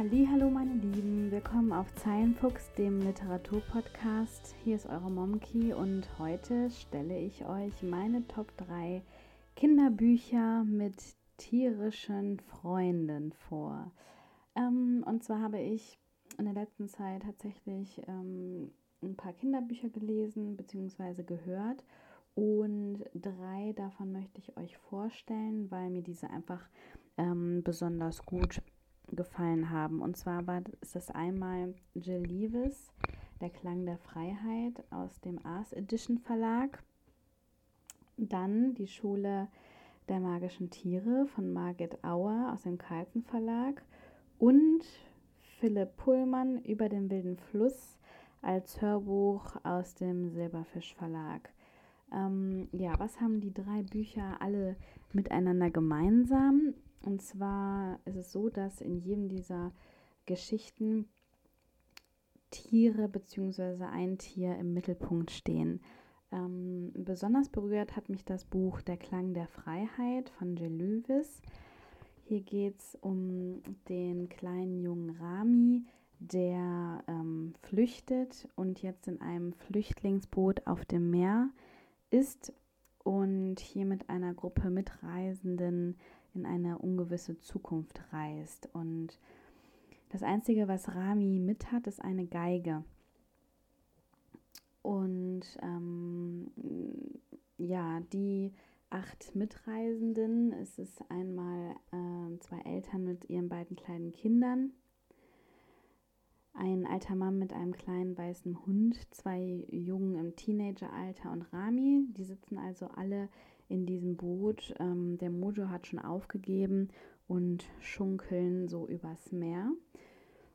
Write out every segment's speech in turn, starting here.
Hallo meine Lieben, willkommen auf Zeilenfuchs, dem Literaturpodcast. Hier ist eure Momki und heute stelle ich euch meine Top 3 Kinderbücher mit tierischen Freunden vor. Ähm, und zwar habe ich in der letzten Zeit tatsächlich ähm, ein paar Kinderbücher gelesen bzw. gehört und drei davon möchte ich euch vorstellen, weil mir diese einfach ähm, besonders gut gefallen haben. Und zwar war ist das einmal Jill Leavis, Der Klang der Freiheit aus dem Ars Edition Verlag. Dann die Schule der magischen Tiere von Margit Auer aus dem Carlsen Verlag und Philipp Pullmann über den wilden Fluss als Hörbuch aus dem Silberfisch Verlag. Ähm, ja, was haben die drei Bücher alle miteinander gemeinsam? Und zwar ist es so, dass in jedem dieser Geschichten Tiere bzw. ein Tier im Mittelpunkt stehen. Ähm, besonders berührt hat mich das Buch Der Klang der Freiheit von Lewis. Hier geht es um den kleinen jungen Rami, der ähm, flüchtet und jetzt in einem Flüchtlingsboot auf dem Meer ist und hier mit einer Gruppe Mitreisenden in eine ungewisse Zukunft reist. Und das Einzige, was Rami mit hat, ist eine Geige. Und ähm, ja, die acht Mitreisenden, es ist einmal äh, zwei Eltern mit ihren beiden kleinen Kindern, ein alter Mann mit einem kleinen weißen Hund, zwei Jungen im Teenageralter und Rami. Die sitzen also alle in diesem Boot. Ähm, der Mojo hat schon aufgegeben und schunkeln so übers Meer.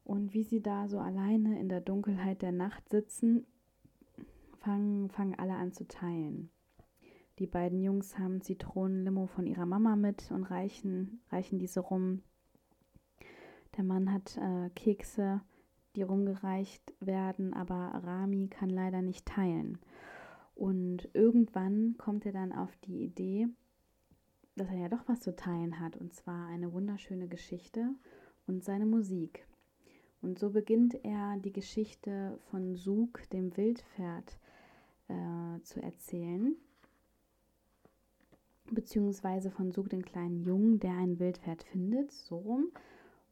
Und wie sie da so alleine in der Dunkelheit der Nacht sitzen, fangen, fangen alle an zu teilen. Die beiden Jungs haben Zitronenlimo von ihrer Mama mit und reichen, reichen diese rum. Der Mann hat äh, Kekse, die rumgereicht werden, aber Rami kann leider nicht teilen. Und irgendwann kommt er dann auf die Idee, dass er ja doch was zu teilen hat, und zwar eine wunderschöne Geschichte und seine Musik. Und so beginnt er die Geschichte von Sug, dem Wildpferd, äh, zu erzählen, beziehungsweise von Sug, den kleinen Jungen, der ein Wildpferd findet, so rum.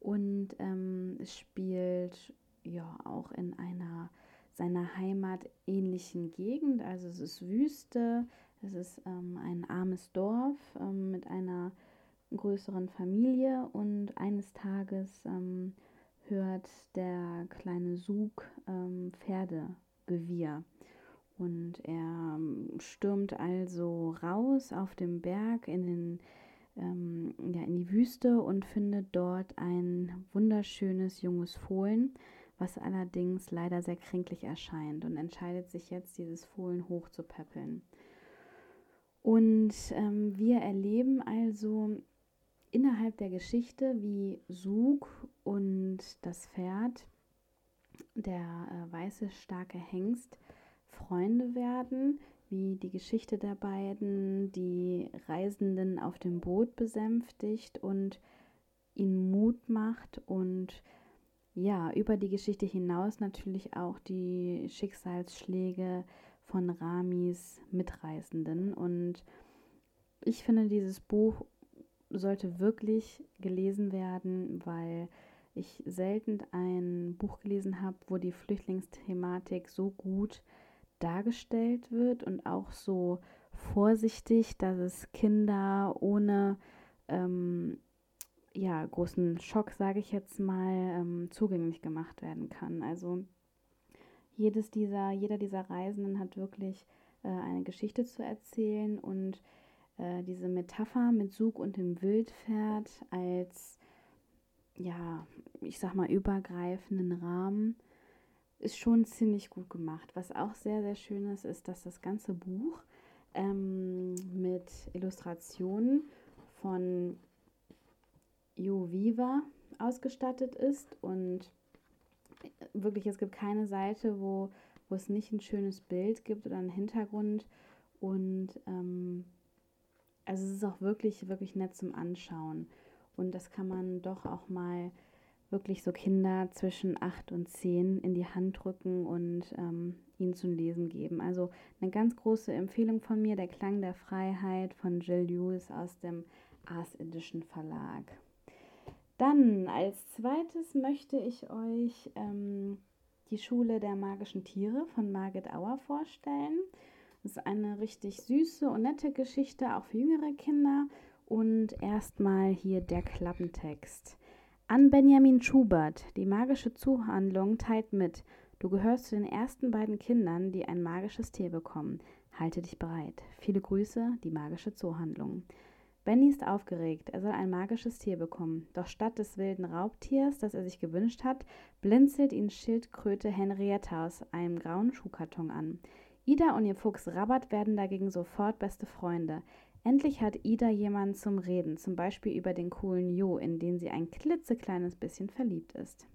Und ähm, spielt ja auch in einer seiner Heimat ähnlichen Gegend. Also es ist Wüste, es ist ähm, ein armes Dorf ähm, mit einer größeren Familie und eines Tages ähm, hört der kleine Sug ähm, Pferdegewirr. Und er ähm, stürmt also raus auf dem Berg in, den, ähm, ja, in die Wüste und findet dort ein wunderschönes junges Fohlen, was allerdings leider sehr kränklich erscheint und entscheidet sich jetzt, dieses Fohlen hochzupäppeln. Und ähm, wir erleben also innerhalb der Geschichte, wie Sug und das Pferd, der äh, weiße starke Hengst, Freunde werden, wie die Geschichte der beiden die Reisenden auf dem Boot besänftigt und ihnen Mut macht und ja, über die Geschichte hinaus natürlich auch die Schicksalsschläge von Ramis Mitreisenden. Und ich finde, dieses Buch sollte wirklich gelesen werden, weil ich selten ein Buch gelesen habe, wo die Flüchtlingsthematik so gut dargestellt wird und auch so vorsichtig, dass es Kinder ohne ähm, ja, großen Schock, sage ich jetzt mal, ähm, zugänglich gemacht werden kann. Also jedes dieser, jeder dieser Reisenden hat wirklich äh, eine Geschichte zu erzählen und äh, diese Metapher mit Sug und dem Wildpferd als, ja, ich sag mal, übergreifenden Rahmen ist schon ziemlich gut gemacht. Was auch sehr, sehr schön ist, ist, dass das ganze Buch ähm, mit Illustrationen von Viva ausgestattet ist und wirklich, es gibt keine Seite, wo, wo es nicht ein schönes Bild gibt oder einen Hintergrund und ähm, also es ist auch wirklich, wirklich nett zum Anschauen und das kann man doch auch mal wirklich so Kinder zwischen 8 und 10 in die Hand drücken und ähm, ihnen zum Lesen geben. Also eine ganz große Empfehlung von mir, Der Klang der Freiheit von Jill Lewis aus dem Ars Edition Verlag. Dann als zweites möchte ich euch ähm, die Schule der magischen Tiere von Margit Auer vorstellen. Das ist eine richtig süße und nette Geschichte, auch für jüngere Kinder. Und erstmal hier der Klappentext. An Benjamin Schubert, die magische Zuhandlung teilt mit, du gehörst zu den ersten beiden Kindern, die ein magisches Tier bekommen. Halte dich bereit. Viele Grüße, die magische Zuhandlung. Benny ist aufgeregt, er soll ein magisches Tier bekommen. Doch statt des wilden Raubtiers, das er sich gewünscht hat, blinzelt ihn Schildkröte Henrietta aus einem grauen Schuhkarton an. Ida und ihr Fuchs Rabat werden dagegen sofort beste Freunde. Endlich hat Ida jemanden zum Reden, zum Beispiel über den coolen Jo, in den sie ein klitzekleines bisschen verliebt ist.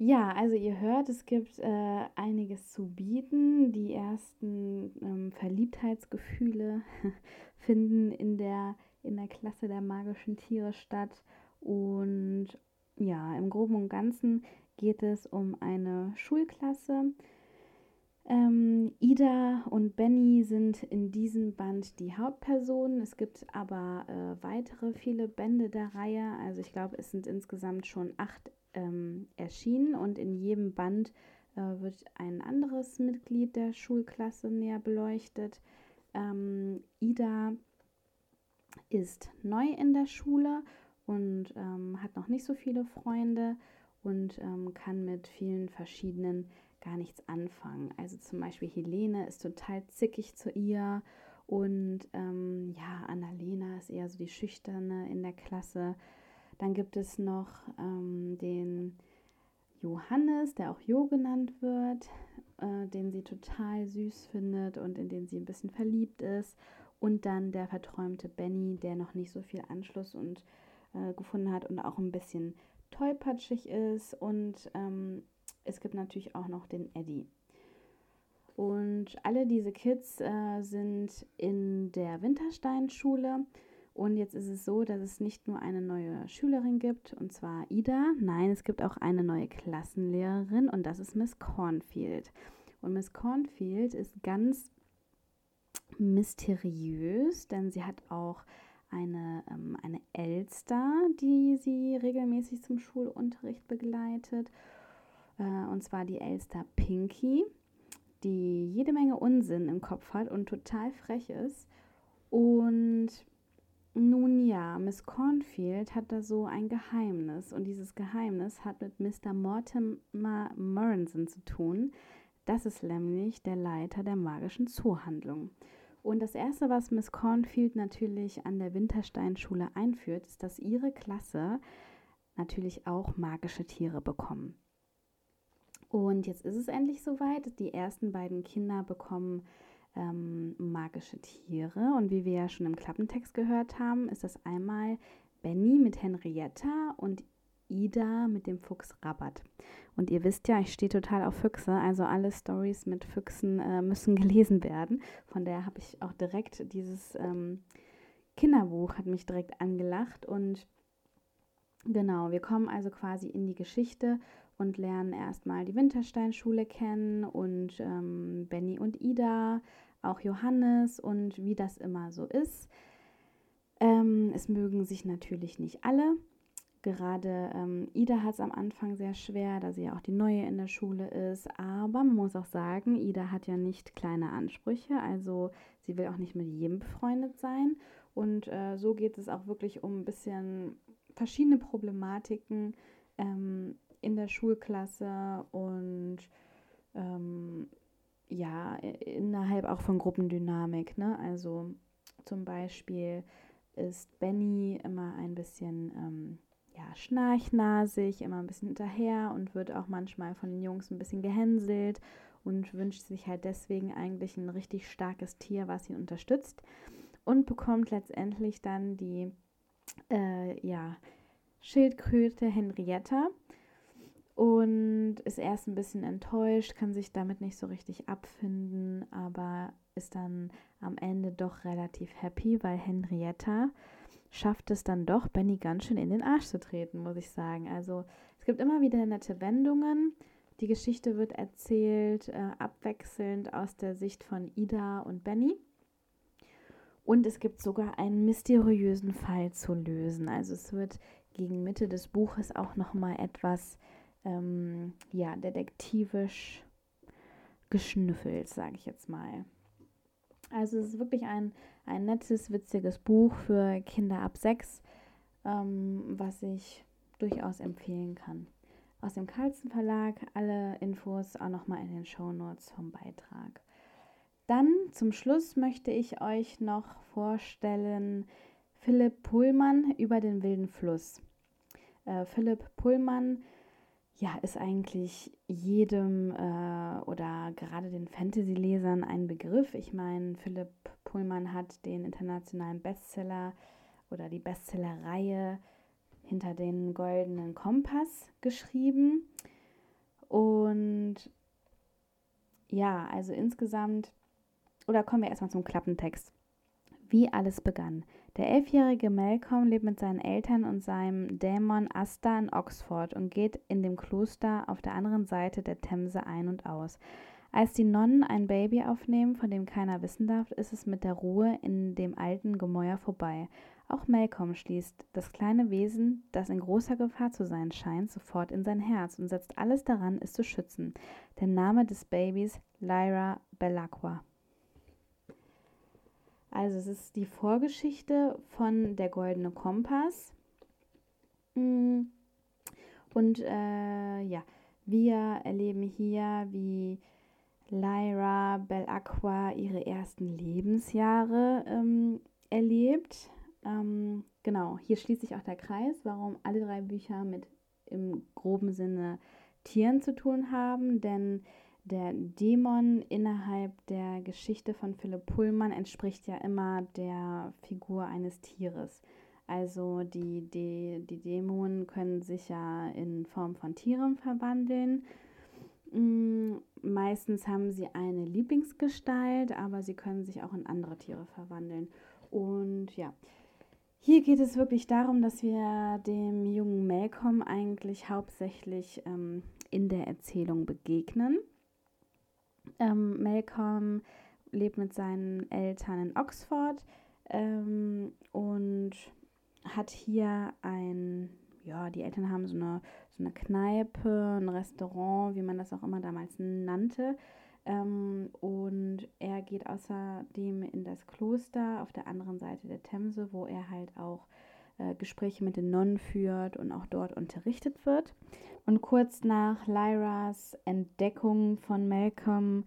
Ja, also ihr hört, es gibt äh, einiges zu bieten. Die ersten ähm, Verliebtheitsgefühle finden in der, in der Klasse der magischen Tiere statt. Und ja, im Groben und Ganzen geht es um eine Schulklasse, ähm, Ida und Benny sind in diesem Band die Hauptpersonen. Es gibt aber äh, weitere viele Bände der Reihe. Also ich glaube, es sind insgesamt schon acht ähm, erschienen und in jedem Band äh, wird ein anderes Mitglied der Schulklasse näher beleuchtet. Ähm, Ida ist neu in der Schule und ähm, hat noch nicht so viele Freunde und ähm, kann mit vielen verschiedenen gar nichts anfangen. Also zum Beispiel Helene ist total zickig zu ihr und ähm, ja, Annalena ist eher so die Schüchterne in der Klasse. Dann gibt es noch ähm, den Johannes, der auch Jo genannt wird, äh, den sie total süß findet und in den sie ein bisschen verliebt ist. Und dann der verträumte Benny, der noch nicht so viel Anschluss und äh, gefunden hat und auch ein bisschen tollpatschig ist und ähm, es gibt natürlich auch noch den Eddie. Und alle diese Kids äh, sind in der Wintersteinschule. Und jetzt ist es so, dass es nicht nur eine neue Schülerin gibt, und zwar Ida. Nein, es gibt auch eine neue Klassenlehrerin und das ist Miss Cornfield. Und Miss Cornfield ist ganz mysteriös, denn sie hat auch eine, ähm, eine Elster, die sie regelmäßig zum Schulunterricht begleitet. Äh, und zwar die Elster Pinky, die jede Menge Unsinn im Kopf hat und total frech ist. Und nun ja, Miss Cornfield hat da so ein Geheimnis und dieses Geheimnis hat mit Mr. Mortimer Moranson zu tun. Das ist nämlich der Leiter der magischen Zoohandlung. Und das Erste, was Miss Cornfield natürlich an der Wintersteinschule einführt, ist, dass ihre Klasse natürlich auch magische Tiere bekommen. Und jetzt ist es endlich soweit. Die ersten beiden Kinder bekommen ähm, magische Tiere. Und wie wir ja schon im Klappentext gehört haben, ist das einmal Benny mit Henrietta und Ida mit dem Fuchs Rabat. Und ihr wisst ja, ich stehe total auf Füchse, also alle Stories mit Füchsen äh, müssen gelesen werden. Von daher habe ich auch direkt dieses ähm, Kinderbuch hat mich direkt angelacht und genau, wir kommen also quasi in die Geschichte und lernen erstmal die Wintersteinschule kennen und ähm, Benny und Ida, auch Johannes und wie das immer so ist. Ähm, es mögen sich natürlich nicht alle. Gerade ähm, Ida hat es am Anfang sehr schwer, da sie ja auch die Neue in der Schule ist. Aber man muss auch sagen, Ida hat ja nicht kleine Ansprüche. Also sie will auch nicht mit jedem befreundet sein. Und äh, so geht es auch wirklich um ein bisschen verschiedene Problematiken. Ähm, in der Schulklasse und ähm, ja, innerhalb auch von Gruppendynamik. Ne? Also zum Beispiel ist Benny immer ein bisschen ähm, ja, schnarchnasig, immer ein bisschen hinterher und wird auch manchmal von den Jungs ein bisschen gehänselt und wünscht sich halt deswegen eigentlich ein richtig starkes Tier, was ihn unterstützt und bekommt letztendlich dann die äh, ja, Schildkröte Henrietta und ist erst ein bisschen enttäuscht, kann sich damit nicht so richtig abfinden, aber ist dann am Ende doch relativ happy, weil Henrietta schafft es dann doch, Benny ganz schön in den Arsch zu treten, muss ich sagen. Also es gibt immer wieder nette Wendungen. Die Geschichte wird erzählt äh, abwechselnd aus der Sicht von Ida und Benny. Und es gibt sogar einen mysteriösen Fall zu lösen. Also es wird gegen Mitte des Buches auch noch mal etwas ähm, ja, detektivisch geschnüffelt, sage ich jetzt mal. Also es ist wirklich ein, ein nettes, witziges Buch für Kinder ab sechs, ähm, was ich durchaus empfehlen kann. Aus dem Carlsen Verlag, alle Infos auch nochmal in den Show Notes vom Beitrag. Dann zum Schluss möchte ich euch noch vorstellen Philipp Pullmann über den wilden Fluss. Äh, Philipp Pullmann ja, ist eigentlich jedem äh, oder gerade den Fantasy-Lesern ein Begriff. Ich meine, Philipp Pullman hat den internationalen Bestseller oder die Bestsellerreihe hinter den goldenen Kompass geschrieben. Und ja, also insgesamt, oder kommen wir erstmal zum Klappentext. Wie alles begann. Der elfjährige Malcolm lebt mit seinen Eltern und seinem Dämon Asta in Oxford und geht in dem Kloster auf der anderen Seite der Themse ein und aus. Als die Nonnen ein Baby aufnehmen, von dem keiner wissen darf, ist es mit der Ruhe in dem alten Gemäuer vorbei. Auch Malcolm schließt das kleine Wesen, das in großer Gefahr zu sein scheint, sofort in sein Herz und setzt alles daran, es zu schützen. Der Name des Babys Lyra Belacqua. Also es ist die Vorgeschichte von Der Goldene Kompass. Mm. Und äh, ja, wir erleben hier, wie Lyra Belacqua ihre ersten Lebensjahre ähm, erlebt. Ähm, genau, hier schließt sich auch der Kreis, warum alle drei Bücher mit im groben Sinne Tieren zu tun haben, denn der Dämon innerhalb der Geschichte von Philipp Pullmann entspricht ja immer der Figur eines Tieres. Also die, die, die Dämonen können sich ja in Form von Tieren verwandeln. Mm, meistens haben sie eine Lieblingsgestalt, aber sie können sich auch in andere Tiere verwandeln. Und ja, hier geht es wirklich darum, dass wir dem jungen Malcolm eigentlich hauptsächlich ähm, in der Erzählung begegnen. Ähm, Malcolm lebt mit seinen Eltern in Oxford ähm, und hat hier ein, ja, die Eltern haben so eine, so eine Kneipe, ein Restaurant, wie man das auch immer damals nannte. Ähm, und er geht außerdem in das Kloster auf der anderen Seite der Themse, wo er halt auch äh, Gespräche mit den Nonnen führt und auch dort unterrichtet wird. Und kurz nach Lyras Entdeckung von Malcolm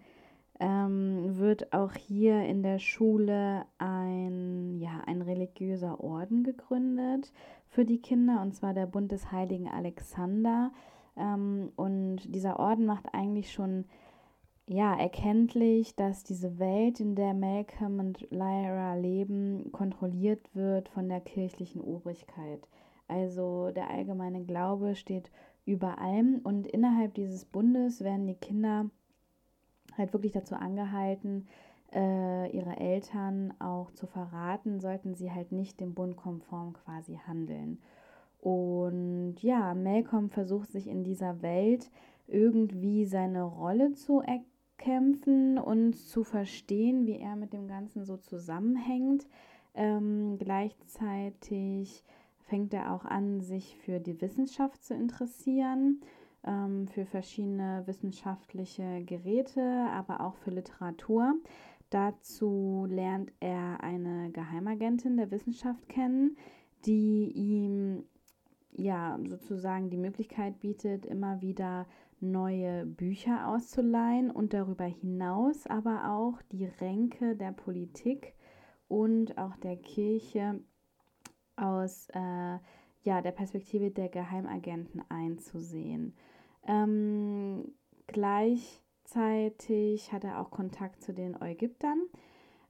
ähm, wird auch hier in der Schule ein, ja, ein religiöser Orden gegründet für die Kinder, und zwar der Bund des heiligen Alexander. Ähm, und dieser Orden macht eigentlich schon ja, erkenntlich, dass diese Welt, in der Malcolm und Lyra leben, kontrolliert wird von der kirchlichen Obrigkeit. Also der allgemeine Glaube steht über allem. Und innerhalb dieses Bundes werden die Kinder halt wirklich dazu angehalten, äh, ihre Eltern auch zu verraten, sollten sie halt nicht dem Bund konform quasi handeln. Und ja, Malcolm versucht sich in dieser Welt irgendwie seine Rolle zu erkämpfen und zu verstehen, wie er mit dem Ganzen so zusammenhängt. Ähm, gleichzeitig fängt er auch an, sich für die Wissenschaft zu interessieren, ähm, für verschiedene wissenschaftliche Geräte, aber auch für Literatur. Dazu lernt er eine Geheimagentin der Wissenschaft kennen, die ihm ja sozusagen die Möglichkeit bietet, immer wieder neue Bücher auszuleihen und darüber hinaus aber auch die Ränke der Politik und auch der Kirche aus äh, ja, der Perspektive der Geheimagenten einzusehen. Ähm, gleichzeitig hat er auch Kontakt zu den Ägyptern.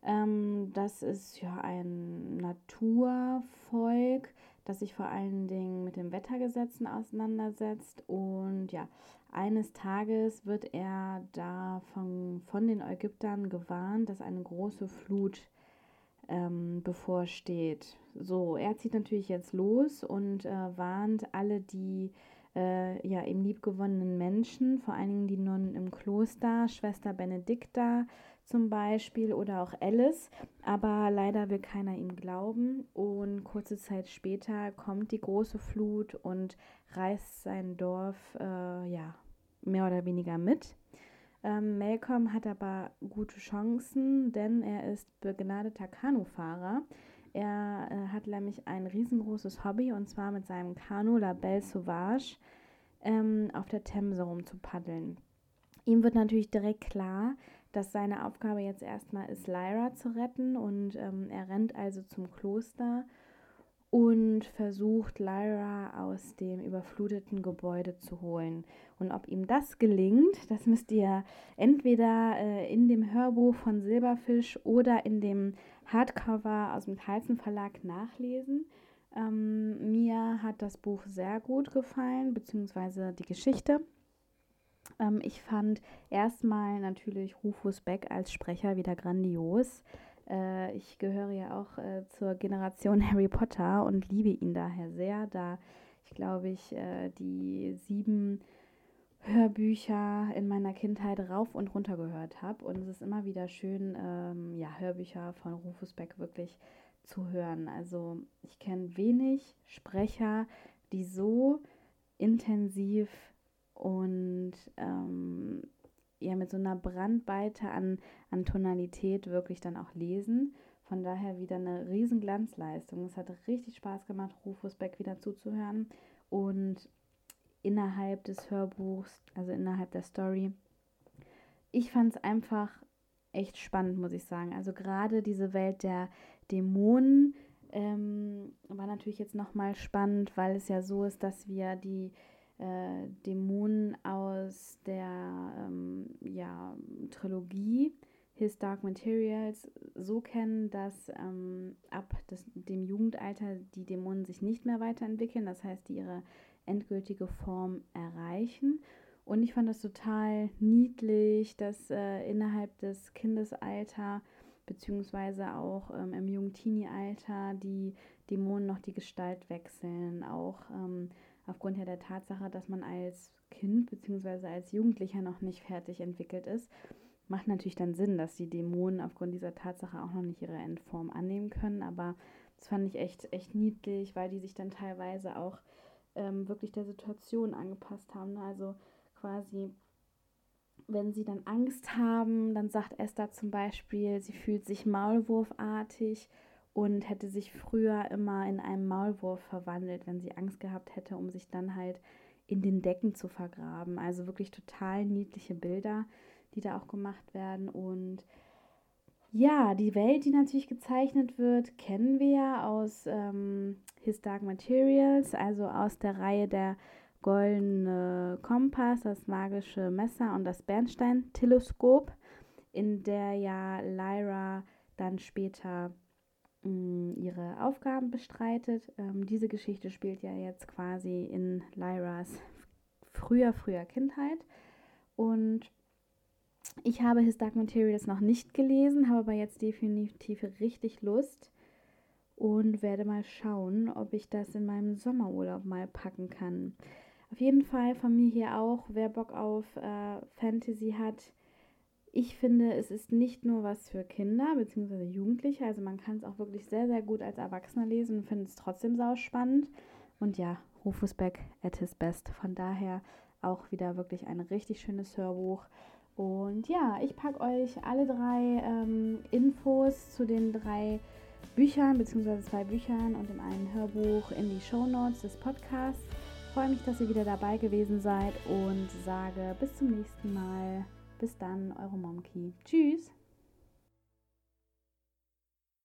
Ähm, das ist ja ein Naturvolk, das sich vor allen Dingen mit den Wettergesetzen auseinandersetzt. Und ja, eines Tages wird er da von, von den Ägyptern gewarnt, dass eine große Flut ähm, bevorsteht. So, er zieht natürlich jetzt los und äh, warnt alle die äh, ja, eben liebgewonnenen Menschen, vor allen Dingen die Nonnen im Kloster, Schwester Benedikta zum Beispiel oder auch Alice, aber leider will keiner ihm glauben und kurze Zeit später kommt die große Flut und reißt sein Dorf äh, ja, mehr oder weniger mit. Ähm, Malcolm hat aber gute Chancen, denn er ist begnadeter Kanufahrer. Er äh, hat nämlich ein riesengroßes Hobby und zwar mit seinem Kanu La Belle Sauvage ähm, auf der Themse rumzupaddeln. Ihm wird natürlich direkt klar, dass seine Aufgabe jetzt erstmal ist, Lyra zu retten und ähm, er rennt also zum Kloster und versucht Lyra aus dem überfluteten Gebäude zu holen. Und ob ihm das gelingt, das müsst ihr entweder äh, in dem Hörbuch von Silberfisch oder in dem Hardcover aus dem Tyson Verlag nachlesen. Ähm, mir hat das Buch sehr gut gefallen, beziehungsweise die Geschichte. Ähm, ich fand erstmal natürlich Rufus Beck als Sprecher wieder grandios. Äh, ich gehöre ja auch äh, zur Generation Harry Potter und liebe ihn daher sehr, da ich glaube ich äh, die sieben Hörbücher in meiner Kindheit rauf und runter gehört habe. Und es ist immer wieder schön, ähm, ja, Hörbücher von Rufus Beck wirklich zu hören. Also ich kenne wenig Sprecher, die so intensiv und ähm, ja mit so einer Brandweite an, an Tonalität wirklich dann auch lesen. Von daher wieder eine riesen Glanzleistung. Es hat richtig Spaß gemacht, Rufus Beck wieder zuzuhören. Und innerhalb des Hörbuchs, also innerhalb der Story, ich fand es einfach echt spannend, muss ich sagen. Also gerade diese Welt der Dämonen ähm, war natürlich jetzt nochmal spannend, weil es ja so ist, dass wir die äh, Dämonen aus der ähm, ja, Trilogie His Dark Materials so kennen, dass ähm, ab des, dem Jugendalter die Dämonen sich nicht mehr weiterentwickeln, das heißt, die ihre endgültige Form erreichen. Und ich fand das total niedlich, dass äh, innerhalb des Kindesalter beziehungsweise auch ähm, im jungen Teenie-Alter die Dämonen noch die Gestalt wechseln, auch ähm, aufgrund der Tatsache, dass man als Kind bzw. als Jugendlicher noch nicht fertig entwickelt ist, macht natürlich dann Sinn, dass die Dämonen aufgrund dieser Tatsache auch noch nicht ihre Endform annehmen können. Aber das fand ich echt, echt niedlich, weil die sich dann teilweise auch ähm, wirklich der Situation angepasst haben. Ne? Also quasi, wenn sie dann Angst haben, dann sagt Esther zum Beispiel, sie fühlt sich maulwurfartig und hätte sich früher immer in einen Maulwurf verwandelt, wenn sie Angst gehabt hätte, um sich dann halt in den Decken zu vergraben. Also wirklich total niedliche Bilder, die da auch gemacht werden. Und ja, die Welt, die natürlich gezeichnet wird, kennen wir ja aus ähm, His Dark Materials, also aus der Reihe der goldene Kompass, das magische Messer und das Bernstein-Teleskop, in der ja Lyra dann später ihre Aufgaben bestreitet. Ähm, diese Geschichte spielt ja jetzt quasi in Lyras früher, früher Kindheit. Und ich habe His Dark Materials noch nicht gelesen, habe aber jetzt definitiv richtig Lust und werde mal schauen, ob ich das in meinem Sommerurlaub mal packen kann. Auf jeden Fall von mir hier auch, wer Bock auf äh, Fantasy hat, ich finde, es ist nicht nur was für Kinder bzw. Jugendliche, also man kann es auch wirklich sehr, sehr gut als Erwachsener lesen und findet es trotzdem sau spannend. Und ja, Rufus Beck at his best. Von daher auch wieder wirklich ein richtig schönes Hörbuch. Und ja, ich packe euch alle drei ähm, Infos zu den drei Büchern bzw. zwei Büchern und dem einen Hörbuch in die Show Notes des Podcasts. Freue mich, dass ihr wieder dabei gewesen seid und sage bis zum nächsten Mal. Bis dann, eure Momki. Tschüss.